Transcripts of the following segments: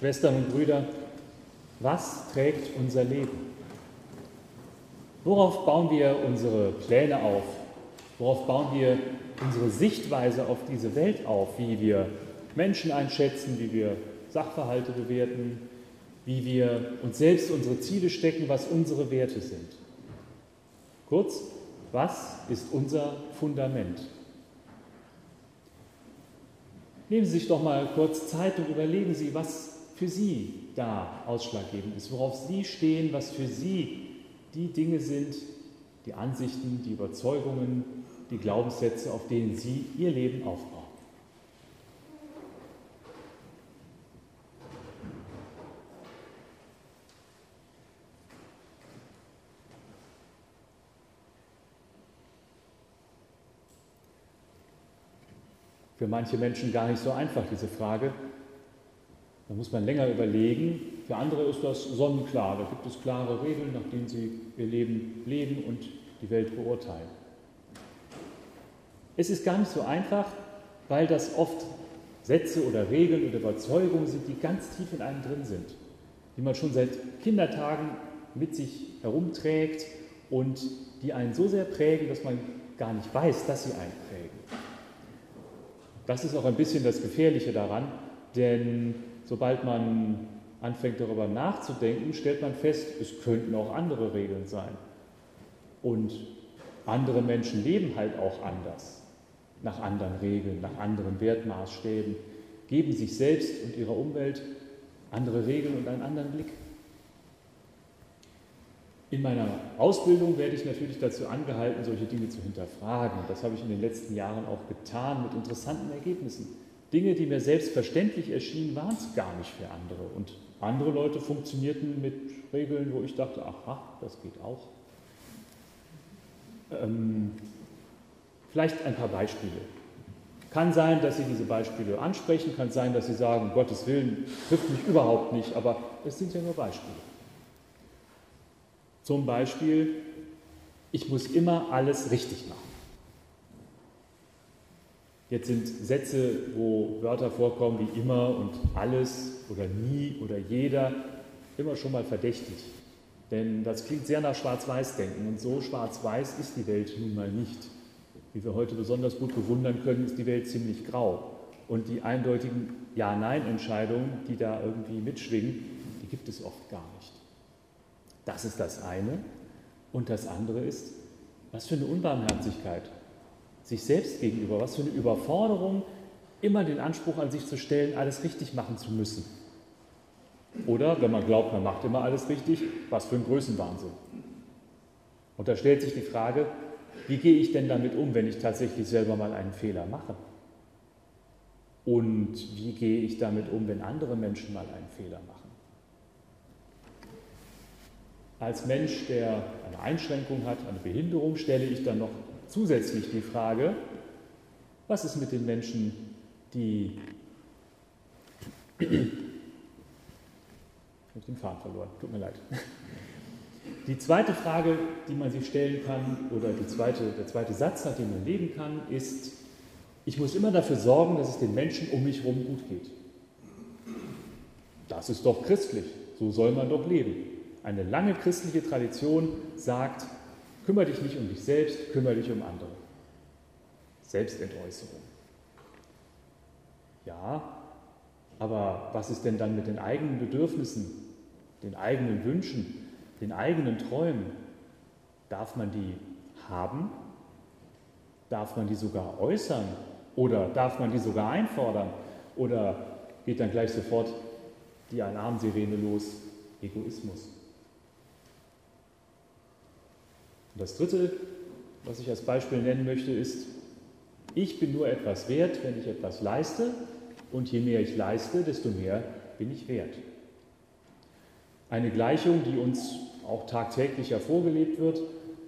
Schwestern und Brüder, was trägt unser Leben? Worauf bauen wir unsere Pläne auf? Worauf bauen wir unsere Sichtweise auf diese Welt auf? Wie wir Menschen einschätzen, wie wir Sachverhalte bewerten, wie wir uns selbst unsere Ziele stecken, was unsere Werte sind. Kurz, was ist unser Fundament? Nehmen Sie sich doch mal kurz Zeit und überlegen Sie, was für Sie da ausschlaggebend ist, worauf Sie stehen, was für Sie die Dinge sind, die Ansichten, die Überzeugungen, die Glaubenssätze, auf denen Sie Ihr Leben aufbauen. Für manche Menschen gar nicht so einfach, diese Frage. Da muss man länger überlegen. Für andere ist das sonnenklar. Da gibt es klare Regeln, nach denen sie ihr Leben leben und die Welt beurteilen. Es ist gar nicht so einfach, weil das oft Sätze oder Regeln oder Überzeugungen sind, die ganz tief in einem drin sind, die man schon seit Kindertagen mit sich herumträgt und die einen so sehr prägen, dass man gar nicht weiß, dass sie einen prägen. Das ist auch ein bisschen das Gefährliche daran, denn sobald man anfängt darüber nachzudenken, stellt man fest, es könnten auch andere Regeln sein. Und andere Menschen leben halt auch anders, nach anderen Regeln, nach anderen Wertmaßstäben, geben sich selbst und ihrer Umwelt andere Regeln und einen anderen Blick. In meiner Ausbildung werde ich natürlich dazu angehalten, solche Dinge zu hinterfragen. Das habe ich in den letzten Jahren auch getan mit interessanten Ergebnissen. Dinge, die mir selbstverständlich erschienen, waren es gar nicht für andere. Und andere Leute funktionierten mit Regeln, wo ich dachte, aha, das geht auch. Ähm, vielleicht ein paar Beispiele. Kann sein, dass Sie diese Beispiele ansprechen, kann sein, dass Sie sagen, um Gottes Willen trifft mich überhaupt nicht, aber es sind ja nur Beispiele. Zum Beispiel, ich muss immer alles richtig machen. Jetzt sind Sätze, wo Wörter vorkommen wie immer und alles oder nie oder jeder, immer schon mal verdächtig. Denn das klingt sehr nach Schwarz-Weiß-Denken und so schwarz-weiß ist die Welt nun mal nicht. Wie wir heute besonders gut bewundern können, ist die Welt ziemlich grau. Und die eindeutigen Ja-Nein-Entscheidungen, die da irgendwie mitschwingen, die gibt es oft gar nicht. Das ist das eine. Und das andere ist, was für eine Unbarmherzigkeit sich selbst gegenüber, was für eine Überforderung, immer den Anspruch an sich zu stellen, alles richtig machen zu müssen. Oder, wenn man glaubt, man macht immer alles richtig, was für ein Größenwahnsinn. Und da stellt sich die Frage, wie gehe ich denn damit um, wenn ich tatsächlich selber mal einen Fehler mache? Und wie gehe ich damit um, wenn andere Menschen mal einen Fehler machen? Als Mensch, der eine Einschränkung hat, eine Behinderung, stelle ich dann noch zusätzlich die Frage, was ist mit den Menschen, die... Ich habe den Faden verloren, tut mir leid. Die zweite Frage, die man sich stellen kann, oder zweite, der zweite Satz, nach dem man leben kann, ist, ich muss immer dafür sorgen, dass es den Menschen um mich herum gut geht. Das ist doch christlich, so soll man doch leben. Eine lange christliche Tradition sagt, kümmere dich nicht um dich selbst, kümmere dich um andere. Selbstentäußerung. Ja, aber was ist denn dann mit den eigenen Bedürfnissen, den eigenen Wünschen, den eigenen Träumen? Darf man die haben? Darf man die sogar äußern? Oder darf man die sogar einfordern? Oder geht dann gleich sofort die Alarmsirene los? Egoismus. Und das Dritte, was ich als Beispiel nennen möchte, ist, ich bin nur etwas wert, wenn ich etwas leiste und je mehr ich leiste, desto mehr bin ich wert. Eine Gleichung, die uns auch tagtäglich hervorgelebt wird.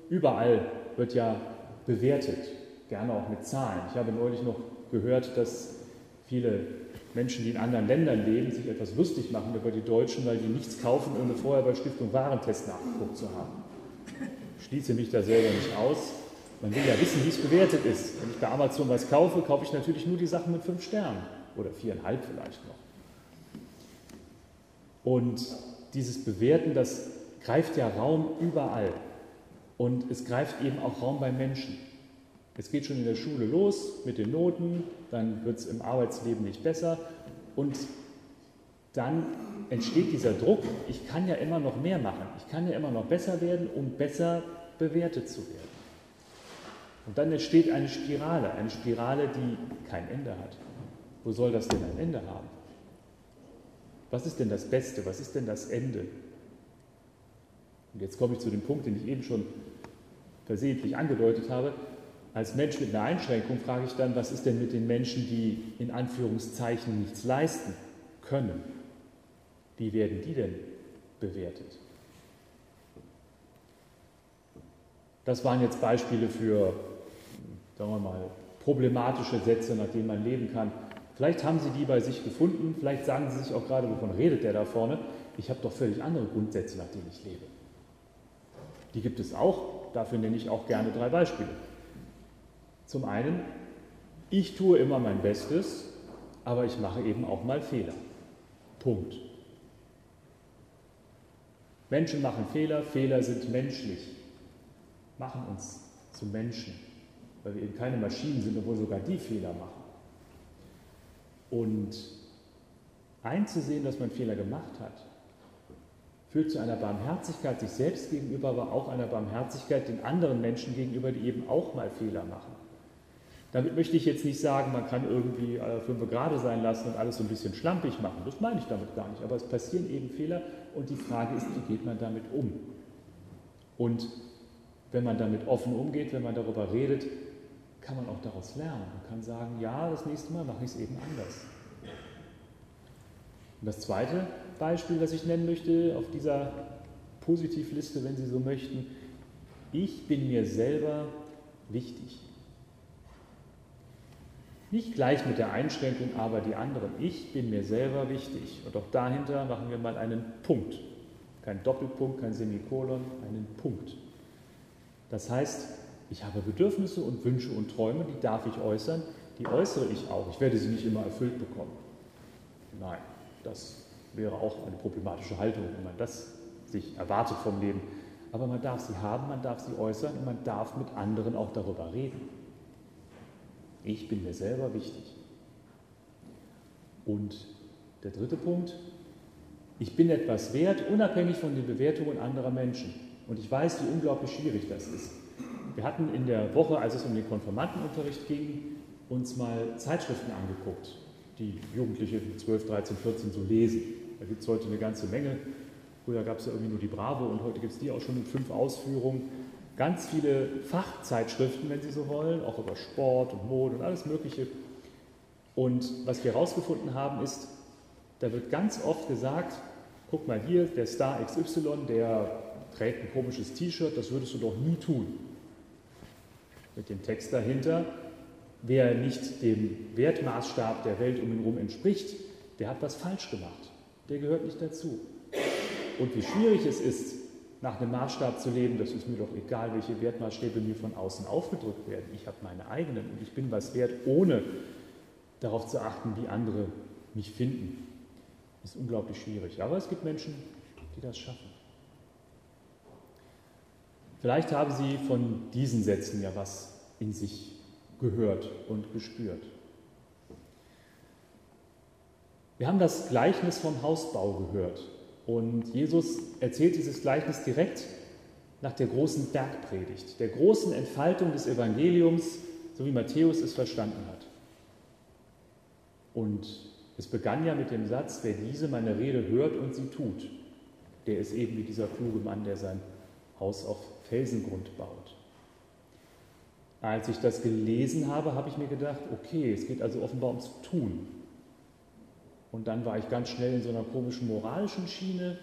Überall wird ja bewertet, gerne auch mit Zahlen. Ich habe neulich noch gehört, dass viele Menschen, die in anderen Ländern leben, sich etwas lustig machen über die Deutschen, weil die nichts kaufen, ohne vorher bei Stiftung Warentest nachgeguckt zu haben schließe mich da selber nicht aus. Man will ja wissen, wie es bewertet ist. Wenn ich bei Amazon was kaufe, kaufe ich natürlich nur die Sachen mit fünf Sternen oder viereinhalb vielleicht noch. Und dieses Bewerten, das greift ja Raum überall. Und es greift eben auch Raum bei Menschen. Es geht schon in der Schule los mit den Noten, dann wird es im Arbeitsleben nicht besser und dann entsteht dieser Druck, ich kann ja immer noch mehr machen, ich kann ja immer noch besser werden, um besser bewertet zu werden. Und dann entsteht eine Spirale, eine Spirale, die kein Ende hat. Wo soll das denn ein Ende haben? Was ist denn das Beste? Was ist denn das Ende? Und jetzt komme ich zu dem Punkt, den ich eben schon versehentlich angedeutet habe. Als Mensch mit einer Einschränkung frage ich dann, was ist denn mit den Menschen, die in Anführungszeichen nichts leisten können? Wie werden die denn bewertet? Das waren jetzt Beispiele für, sagen wir mal, problematische Sätze, nach denen man leben kann. Vielleicht haben Sie die bei sich gefunden, vielleicht sagen Sie sich auch gerade, wovon redet der da vorne? Ich habe doch völlig andere Grundsätze, nach denen ich lebe. Die gibt es auch, dafür nenne ich auch gerne drei Beispiele. Zum einen, ich tue immer mein Bestes, aber ich mache eben auch mal Fehler. Punkt. Menschen machen Fehler, Fehler sind menschlich, machen uns zu Menschen, weil wir eben keine Maschinen sind, obwohl sogar die Fehler machen. Und einzusehen, dass man Fehler gemacht hat, führt zu einer Barmherzigkeit sich selbst gegenüber, aber auch einer Barmherzigkeit den anderen Menschen gegenüber, die eben auch mal Fehler machen. Damit möchte ich jetzt nicht sagen, man kann irgendwie äh, fünf gerade sein lassen und alles so ein bisschen schlampig machen. Das meine ich damit gar nicht. Aber es passieren eben Fehler und die Frage ist, wie geht man damit um? Und wenn man damit offen umgeht, wenn man darüber redet, kann man auch daraus lernen. Man kann sagen, ja, das nächste Mal mache ich es eben anders. Und das zweite Beispiel, das ich nennen möchte auf dieser Positivliste, wenn Sie so möchten, ich bin mir selber wichtig. Nicht gleich mit der Einschränkung, aber die anderen. Ich bin mir selber wichtig. Und auch dahinter machen wir mal einen Punkt. Kein Doppelpunkt, kein Semikolon, einen Punkt. Das heißt, ich habe Bedürfnisse und Wünsche und Träume, die darf ich äußern, die äußere ich auch. Ich werde sie nicht immer erfüllt bekommen. Nein, das wäre auch eine problematische Haltung, wenn man das sich erwartet vom Leben. Aber man darf sie haben, man darf sie äußern und man darf mit anderen auch darüber reden. Ich bin mir selber wichtig. Und der dritte Punkt, ich bin etwas wert, unabhängig von den Bewertungen anderer Menschen. Und ich weiß, wie unglaublich schwierig das ist. Wir hatten in der Woche, als es um den Konformantenunterricht ging, uns mal Zeitschriften angeguckt, die Jugendliche 12, 13, 14 so lesen. Da gibt es heute eine ganze Menge. Früher gab es ja irgendwie nur die Bravo und heute gibt es die auch schon in fünf Ausführungen ganz viele Fachzeitschriften, wenn Sie so wollen, auch über Sport und Mode und alles Mögliche. Und was wir herausgefunden haben, ist, da wird ganz oft gesagt, guck mal hier, der Star XY, der trägt ein komisches T-Shirt, das würdest du doch nie tun. Mit dem Text dahinter, wer nicht dem Wertmaßstab der Welt um ihn herum entspricht, der hat was falsch gemacht. Der gehört nicht dazu. Und wie schwierig es ist, nach einem Maßstab zu leben, das ist mir doch egal, welche Wertmaßstäbe mir von außen aufgedrückt werden. Ich habe meine eigenen und ich bin was wert, ohne darauf zu achten, wie andere mich finden. Das ist unglaublich schwierig. Aber es gibt Menschen, die das schaffen. Vielleicht haben Sie von diesen Sätzen ja was in sich gehört und gespürt. Wir haben das Gleichnis vom Hausbau gehört. Und Jesus erzählt dieses Gleichnis direkt nach der großen Bergpredigt, der großen Entfaltung des Evangeliums, so wie Matthäus es verstanden hat. Und es begann ja mit dem Satz, wer diese meine Rede hört und sie tut, der ist eben wie dieser kluge Mann, der sein Haus auf Felsengrund baut. Als ich das gelesen habe, habe ich mir gedacht, okay, es geht also offenbar ums Tun. Und dann war ich ganz schnell in so einer komischen moralischen Schiene.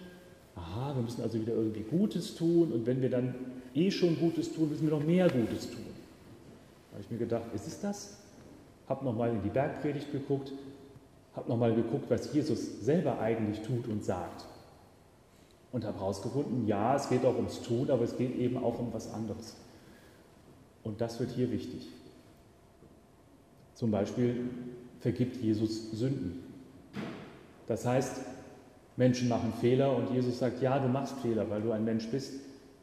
Aha, wir müssen also wieder irgendwie Gutes tun. Und wenn wir dann eh schon Gutes tun, müssen wir noch mehr Gutes tun. Da habe ich mir gedacht, ist es das? Habe nochmal in die Bergpredigt geguckt, habe nochmal geguckt, was Jesus selber eigentlich tut und sagt. Und habe herausgefunden, ja, es geht auch ums Tun, aber es geht eben auch um was anderes. Und das wird hier wichtig. Zum Beispiel vergibt Jesus Sünden. Das heißt, Menschen machen Fehler und Jesus sagt, ja, du machst Fehler, weil du ein Mensch bist,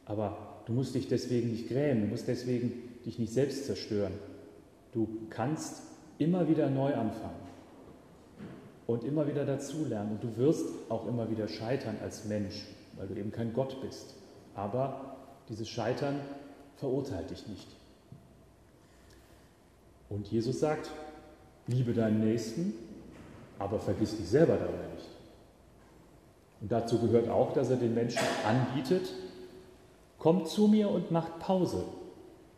aber du musst dich deswegen nicht grämen, du musst deswegen dich nicht selbst zerstören. Du kannst immer wieder neu anfangen und immer wieder dazulernen und du wirst auch immer wieder scheitern als Mensch, weil du eben kein Gott bist. Aber dieses Scheitern verurteilt dich nicht. Und Jesus sagt, liebe deinen Nächsten, aber vergiss dich selber dabei nicht. Und dazu gehört auch, dass er den Menschen anbietet, kommt zu mir und macht Pause.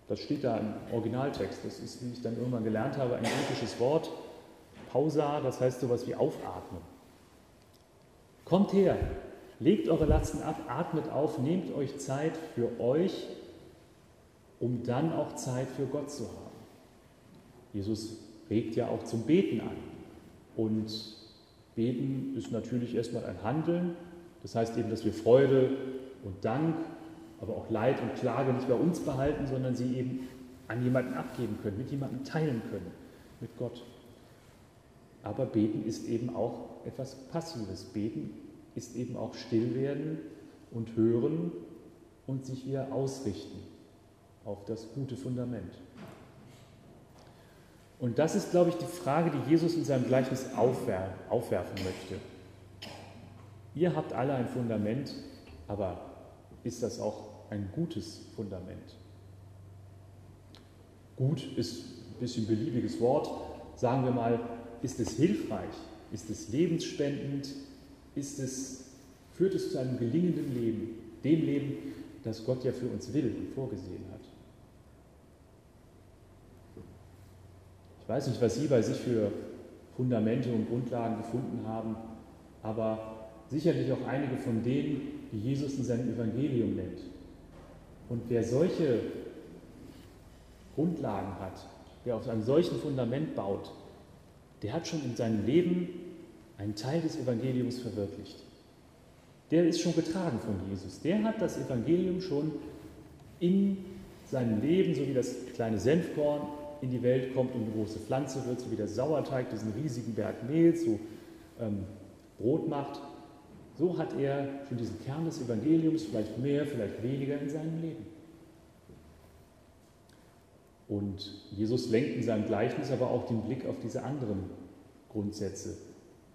Das steht da im Originaltext. Das ist, wie ich dann irgendwann gelernt habe, ein griechisches Wort. Pausa, das heißt sowas wie aufatmen. Kommt her, legt eure Lasten ab, atmet auf, nehmt euch Zeit für euch, um dann auch Zeit für Gott zu haben. Jesus regt ja auch zum Beten an. Und Beten ist natürlich erstmal ein Handeln. Das heißt eben, dass wir Freude und Dank, aber auch Leid und Klage nicht bei uns behalten, sondern sie eben an jemanden abgeben können, mit jemandem teilen können, mit Gott. Aber Beten ist eben auch etwas Passives. Beten ist eben auch Stillwerden und Hören und sich wieder ausrichten auf das gute Fundament. Und das ist, glaube ich, die Frage, die Jesus in seinem Gleichnis aufwerfen möchte. Ihr habt alle ein Fundament, aber ist das auch ein gutes Fundament? Gut ist ein bisschen beliebiges Wort. Sagen wir mal, ist es hilfreich? Ist es lebensspendend? Ist es, führt es zu einem gelingenden Leben? Dem Leben, das Gott ja für uns will und vorgesehen hat. Weiß nicht, was Sie bei sich für Fundamente und Grundlagen gefunden haben, aber sicherlich auch einige von denen, die Jesus in seinem Evangelium nennt. Und wer solche Grundlagen hat, wer auf einem solchen Fundament baut, der hat schon in seinem Leben einen Teil des Evangeliums verwirklicht. Der ist schon getragen von Jesus. Der hat das Evangelium schon in seinem Leben, so wie das kleine Senfkorn in die Welt kommt und eine große Pflanze wird, so wie der Sauerteig diesen riesigen Berg Mehl zu ähm, Brot macht, so hat er schon diesen Kern des Evangeliums, vielleicht mehr, vielleicht weniger in seinem Leben. Und Jesus lenkt in seinem Gleichnis aber auch den Blick auf diese anderen Grundsätze,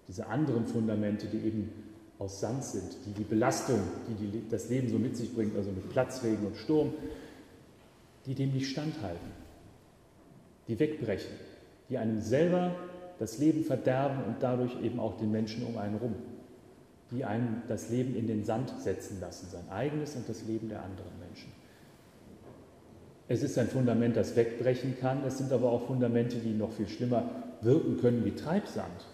diese anderen Fundamente, die eben aus Sand sind, die die Belastung, die, die das Leben so mit sich bringt, also mit Platzregen und Sturm, die dem nicht standhalten die wegbrechen, die einem selber das Leben verderben und dadurch eben auch den Menschen um einen rum, die einem das Leben in den Sand setzen lassen, sein eigenes und das Leben der anderen Menschen. Es ist ein Fundament, das wegbrechen kann, es sind aber auch Fundamente, die noch viel schlimmer wirken können wie Treibsand,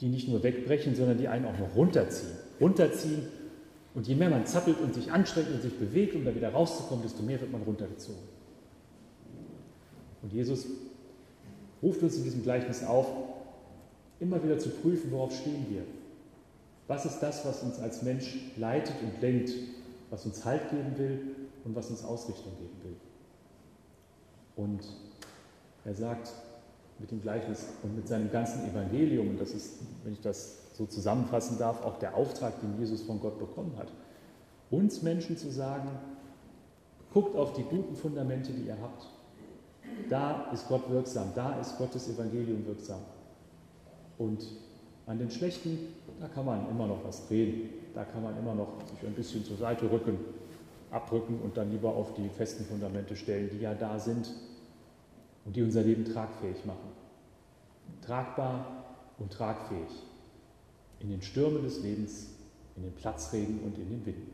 die nicht nur wegbrechen, sondern die einen auch noch runterziehen. Runterziehen und je mehr man zappelt und sich anstrengt und sich bewegt, um da wieder rauszukommen, desto mehr wird man runtergezogen. Und Jesus ruft uns in diesem Gleichnis auf, immer wieder zu prüfen, worauf stehen wir. Was ist das, was uns als Mensch leitet und lenkt, was uns Halt geben will und was uns Ausrichtung geben will. Und er sagt mit dem Gleichnis und mit seinem ganzen Evangelium, und das ist, wenn ich das so zusammenfassen darf, auch der Auftrag, den Jesus von Gott bekommen hat, uns Menschen zu sagen, guckt auf die guten Fundamente, die ihr habt, da ist Gott wirksam, da ist Gottes Evangelium wirksam. Und an den Schlechten, da kann man immer noch was drehen, da kann man immer noch sich ein bisschen zur Seite rücken, abrücken und dann lieber auf die festen Fundamente stellen, die ja da sind und die unser Leben tragfähig machen. Tragbar und tragfähig in den Stürmen des Lebens, in den Platzregen und in den Winden.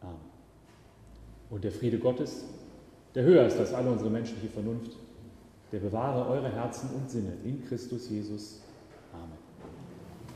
Amen. Und der Friede Gottes, der höher ist als alle unsere menschliche Vernunft, der bewahre eure Herzen und Sinne in Christus Jesus.